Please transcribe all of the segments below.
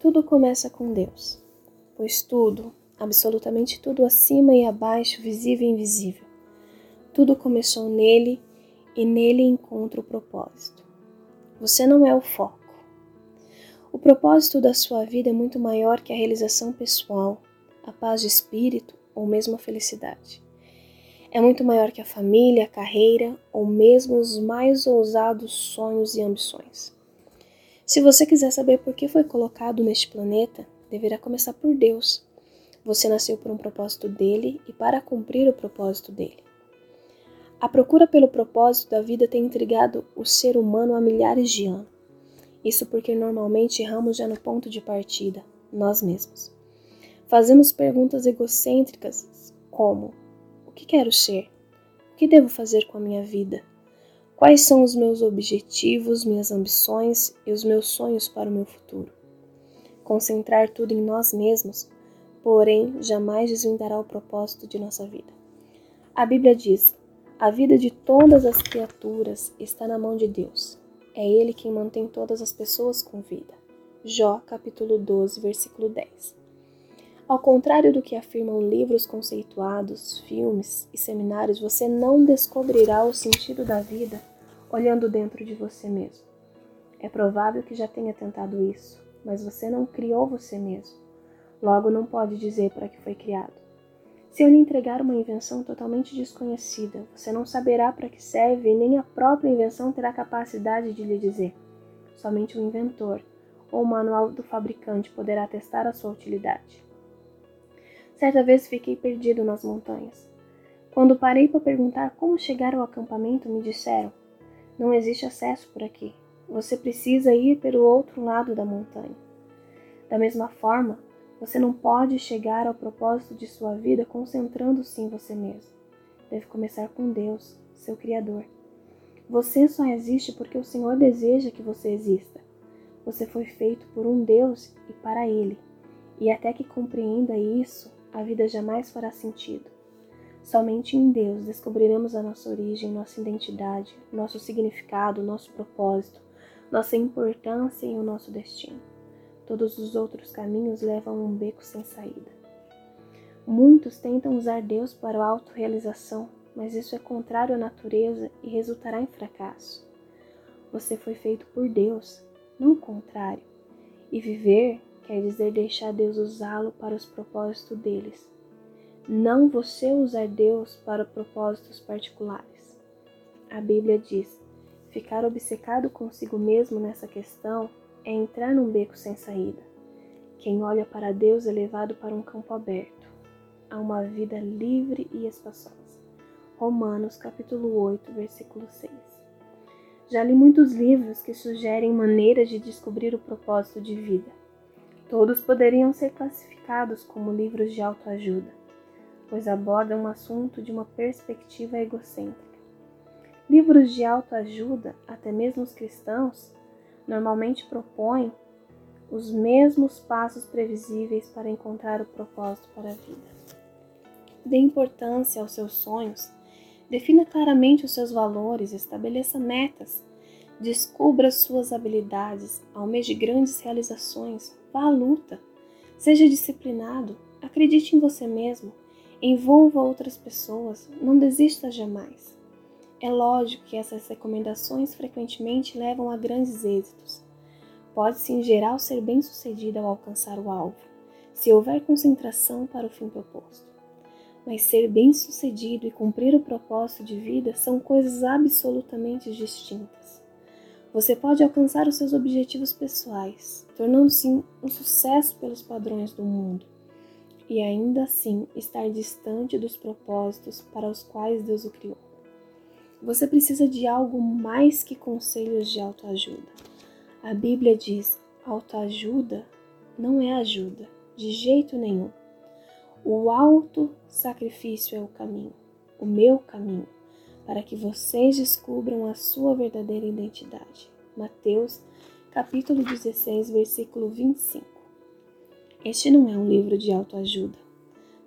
Tudo começa com Deus, pois tudo, absolutamente tudo acima e abaixo, visível e invisível, tudo começou nele e nele encontra o propósito. Você não é o foco. O propósito da sua vida é muito maior que a realização pessoal, a paz de espírito ou mesmo a felicidade. É muito maior que a família, a carreira ou mesmo os mais ousados sonhos e ambições. Se você quiser saber por que foi colocado neste planeta, deverá começar por Deus. Você nasceu por um propósito dele e para cumprir o propósito dele. A procura pelo propósito da vida tem intrigado o ser humano há milhares de anos. Isso porque normalmente erramos já no ponto de partida, nós mesmos. Fazemos perguntas egocêntricas como: o que quero ser? O que devo fazer com a minha vida? Quais são os meus objetivos, minhas ambições e os meus sonhos para o meu futuro? Concentrar tudo em nós mesmos, porém, jamais desvendará o propósito de nossa vida. A Bíblia diz: a vida de todas as criaturas está na mão de Deus. É Ele quem mantém todas as pessoas com vida. Jó, capítulo 12, versículo 10. Ao contrário do que afirmam livros conceituados, filmes e seminários, você não descobrirá o sentido da vida olhando dentro de você mesmo. É provável que já tenha tentado isso, mas você não criou você mesmo. Logo, não pode dizer para que foi criado. Se eu lhe entregar uma invenção totalmente desconhecida, você não saberá para que serve e nem a própria invenção terá capacidade de lhe dizer. Somente o inventor ou o manual do fabricante poderá testar a sua utilidade. Certa vez fiquei perdido nas montanhas. Quando parei para perguntar como chegar ao acampamento, me disseram: Não existe acesso por aqui. Você precisa ir pelo outro lado da montanha. Da mesma forma, você não pode chegar ao propósito de sua vida concentrando-se em você mesmo. Deve começar com Deus, seu Criador. Você só existe porque o Senhor deseja que você exista. Você foi feito por um Deus e para Ele. E até que compreenda isso, a vida jamais fará sentido. Somente em Deus descobriremos a nossa origem, nossa identidade, nosso significado, nosso propósito, nossa importância e o nosso destino. Todos os outros caminhos levam a um beco sem saída. Muitos tentam usar Deus para a autorrealização, mas isso é contrário à natureza e resultará em fracasso. Você foi feito por Deus, não o contrário. E viver quer dizer deixar Deus usá-lo para os propósitos deles, não você usar Deus para propósitos particulares. A Bíblia diz: ficar obcecado consigo mesmo nessa questão é entrar num beco sem saída. Quem olha para Deus é levado para um campo aberto, a uma vida livre e espaçosa. Romanos capítulo 8, versículo 6. Já li muitos livros que sugerem maneiras de descobrir o propósito de vida. Todos poderiam ser classificados como livros de autoajuda, pois abordam um assunto de uma perspectiva egocêntrica. Livros de autoajuda, até mesmo os cristãos, normalmente propõem os mesmos passos previsíveis para encontrar o propósito para a vida. Dê importância aos seus sonhos, defina claramente os seus valores, estabeleça metas, descubra suas habilidades, almeje grandes realizações, Vá à luta. Seja disciplinado. Acredite em você mesmo. Envolva outras pessoas. Não desista jamais. É lógico que essas recomendações frequentemente levam a grandes êxitos. Pode-se, em geral, ser bem sucedido ao alcançar o alvo, se houver concentração para o fim proposto. Mas ser bem sucedido e cumprir o propósito de vida são coisas absolutamente distintas. Você pode alcançar os seus objetivos pessoais, tornando-se um sucesso pelos padrões do mundo, e ainda assim estar distante dos propósitos para os quais Deus o criou. Você precisa de algo mais que conselhos de autoajuda. A Bíblia diz: autoajuda não é ajuda, de jeito nenhum. O alto sacrifício é o caminho, o meu caminho para que vocês descubram a sua verdadeira identidade. Mateus, capítulo 16, versículo 25. Este não é um livro de autoajuda.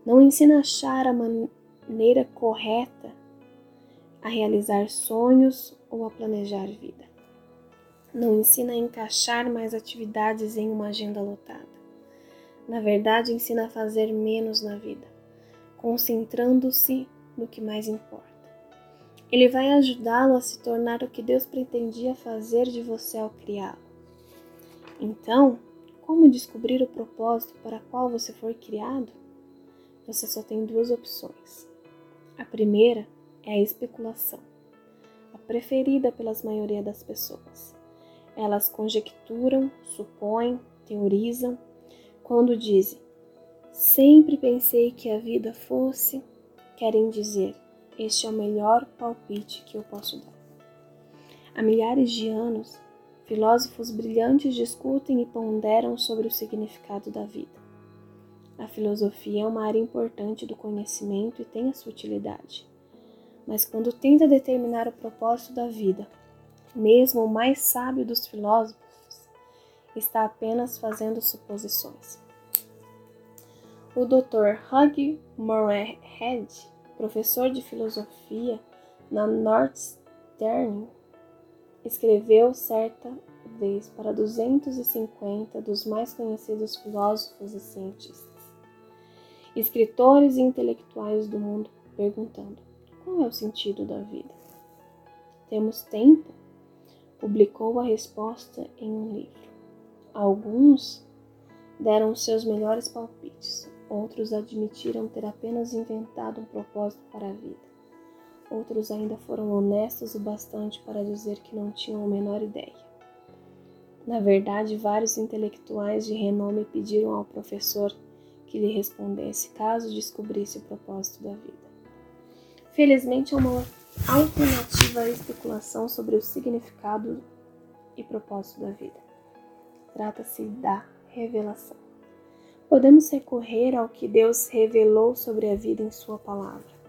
Não ensina a achar a maneira correta a realizar sonhos ou a planejar vida. Não ensina a encaixar mais atividades em uma agenda lotada. Na verdade, ensina a fazer menos na vida, concentrando-se no que mais importa. Ele vai ajudá-lo a se tornar o que Deus pretendia fazer de você ao criá-lo. Então, como descobrir o propósito para qual você foi criado? Você só tem duas opções. A primeira é a especulação, a preferida pelas maioria das pessoas. Elas conjecturam, supõem, teorizam, quando dizem: Sempre pensei que a vida fosse, querem dizer: Este é o melhor palpite que eu posso dar. Há milhares de anos, filósofos brilhantes discutem e ponderam sobre o significado da vida. A filosofia é uma área importante do conhecimento e tem a sua utilidade. Mas quando tenta determinar o propósito da vida, mesmo o mais sábio dos filósofos está apenas fazendo suposições. O Dr. Hugh Moorhead, professor de filosofia na Northern, escreveu certa vez para 250 dos mais conhecidos filósofos e cientistas, escritores e intelectuais do mundo, perguntando: qual é o sentido da vida? Temos tempo? Publicou a resposta em um livro. Alguns deram seus melhores palpites, outros admitiram ter apenas inventado um propósito para a vida. Outros ainda foram honestos o bastante para dizer que não tinham a menor ideia. Na verdade, vários intelectuais de renome pediram ao professor que lhe respondesse caso descobrisse o propósito da vida. Felizmente, é uma alternativa à especulação sobre o significado e propósito da vida. Trata-se da revelação. Podemos recorrer ao que Deus revelou sobre a vida em Sua palavra.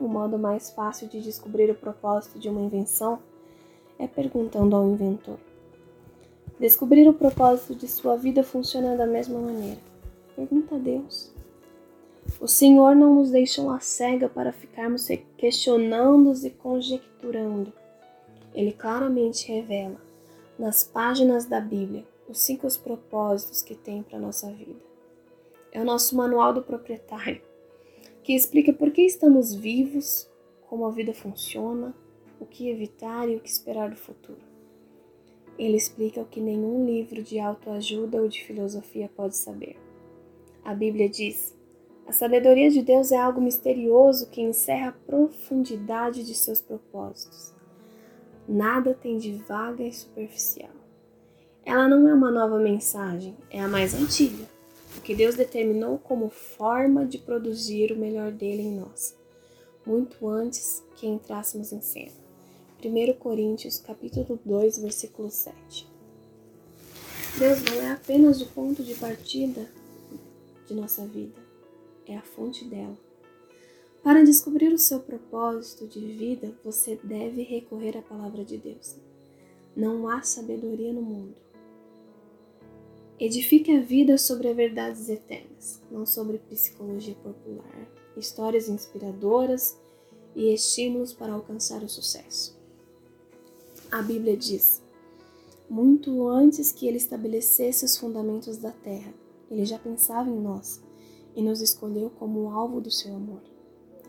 O modo mais fácil de descobrir o propósito de uma invenção é perguntando ao inventor. Descobrir o propósito de sua vida funciona da mesma maneira. Pergunta a Deus. O Senhor não nos deixou a cega para ficarmos questionando e conjecturando. Ele claramente revela, nas páginas da Bíblia, os cinco propósitos que tem para a nossa vida. É o nosso manual do proprietário, que explica por que estamos vivos, como a vida funciona, o que evitar e o que esperar do futuro. Ele explica o que nenhum livro de autoajuda ou de filosofia pode saber. A Bíblia diz: a sabedoria de Deus é algo misterioso que encerra a profundidade de seus propósitos. Nada tem de vaga e superficial. Ela não é uma nova mensagem, é a mais antiga, que Deus determinou como forma de produzir o melhor dele em nós, muito antes que entrássemos em cena. 1 Coríntios capítulo 2, versículo 7. Deus não é apenas o ponto de partida de nossa vida, é a fonte dela. Para descobrir o seu propósito de vida, você deve recorrer à palavra de Deus. Não há sabedoria no mundo. Edifique a vida sobre verdades eternas, não sobre psicologia popular, histórias inspiradoras e estímulos para alcançar o sucesso. A Bíblia diz: muito antes que ele estabelecesse os fundamentos da terra, ele já pensava em nós e nos escolheu como alvo do seu amor,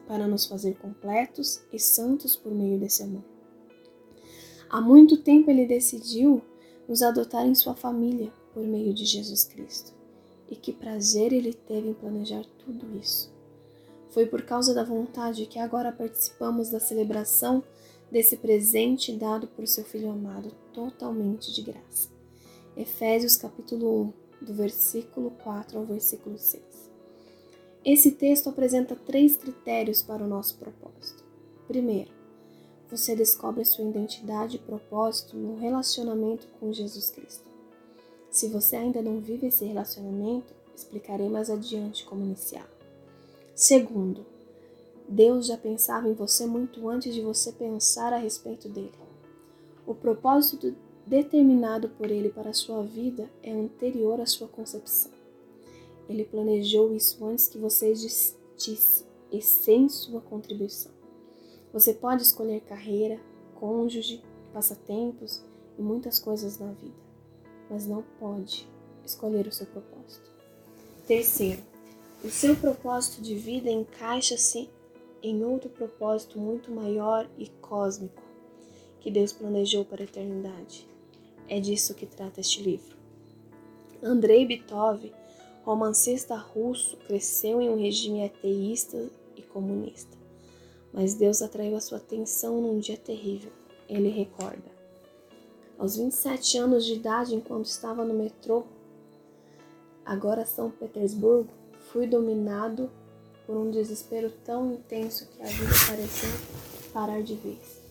para nos fazer completos e santos por meio desse amor. Há muito tempo ele decidiu nos adotar em sua família por meio de Jesus Cristo. E que prazer ele teve em planejar tudo isso. Foi por causa da vontade que agora participamos da celebração desse presente dado por seu Filho amado totalmente de graça. Efésios capítulo 1, do versículo 4 ao versículo 6. Esse texto apresenta três critérios para o nosso propósito. Primeiro, você descobre sua identidade e propósito no relacionamento com Jesus Cristo. Se você ainda não vive esse relacionamento, explicarei mais adiante como iniciar. Segundo, Deus já pensava em você muito antes de você pensar a respeito dele. O propósito determinado por ele para a sua vida é anterior à sua concepção. Ele planejou isso antes que você existisse e sem sua contribuição. Você pode escolher carreira, cônjuge, passatempos e muitas coisas na vida, mas não pode escolher o seu propósito. Terceiro, o seu propósito de vida encaixa-se em outro propósito muito maior e cósmico que Deus planejou para a eternidade. É disso que trata este livro. Andrei Bitov, romancista russo, cresceu em um regime ateísta e comunista. Mas Deus atraiu a sua atenção num dia terrível. Ele recorda. Aos 27 anos de idade, enquanto estava no metrô, agora São Petersburgo, fui dominado por um desespero tão intenso que a vida pareceu parar de vez,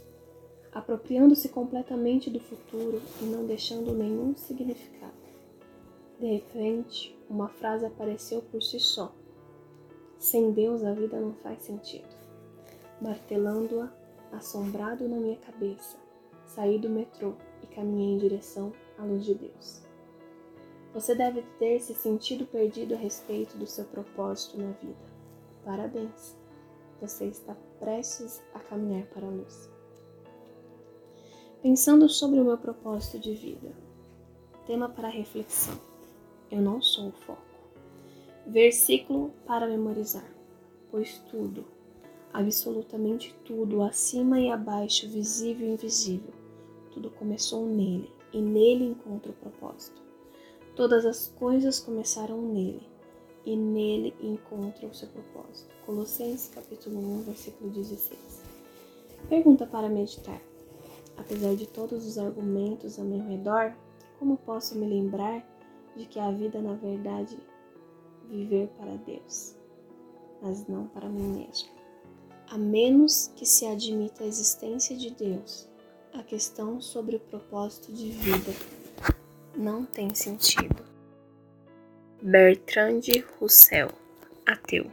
apropriando-se completamente do futuro e não deixando nenhum significado. De repente, uma frase apareceu por si só. Sem Deus a vida não faz sentido. Martelando-a, assombrado na minha cabeça, saí do metrô e caminhei em direção à luz de Deus. Você deve ter se sentido perdido a respeito do seu propósito na vida. Parabéns! Você está prestes a caminhar para a luz. Pensando sobre o meu propósito de vida. Tema para reflexão. Eu não sou o foco. Versículo para memorizar. Pois tudo, absolutamente tudo, acima e abaixo, visível e invisível, tudo começou nele, e nele encontra o propósito. Todas as coisas começaram nele, e nele encontra o seu propósito. Colossenses capítulo 1, versículo 16. Pergunta para meditar. Apesar de todos os argumentos a meu redor, como posso me lembrar de que a vida, na verdade, viver para Deus, mas não para mim mesmo? A menos que se admita a existência de Deus, a questão sobre o propósito de vida não tem sentido. Bertrand Russell, ateu.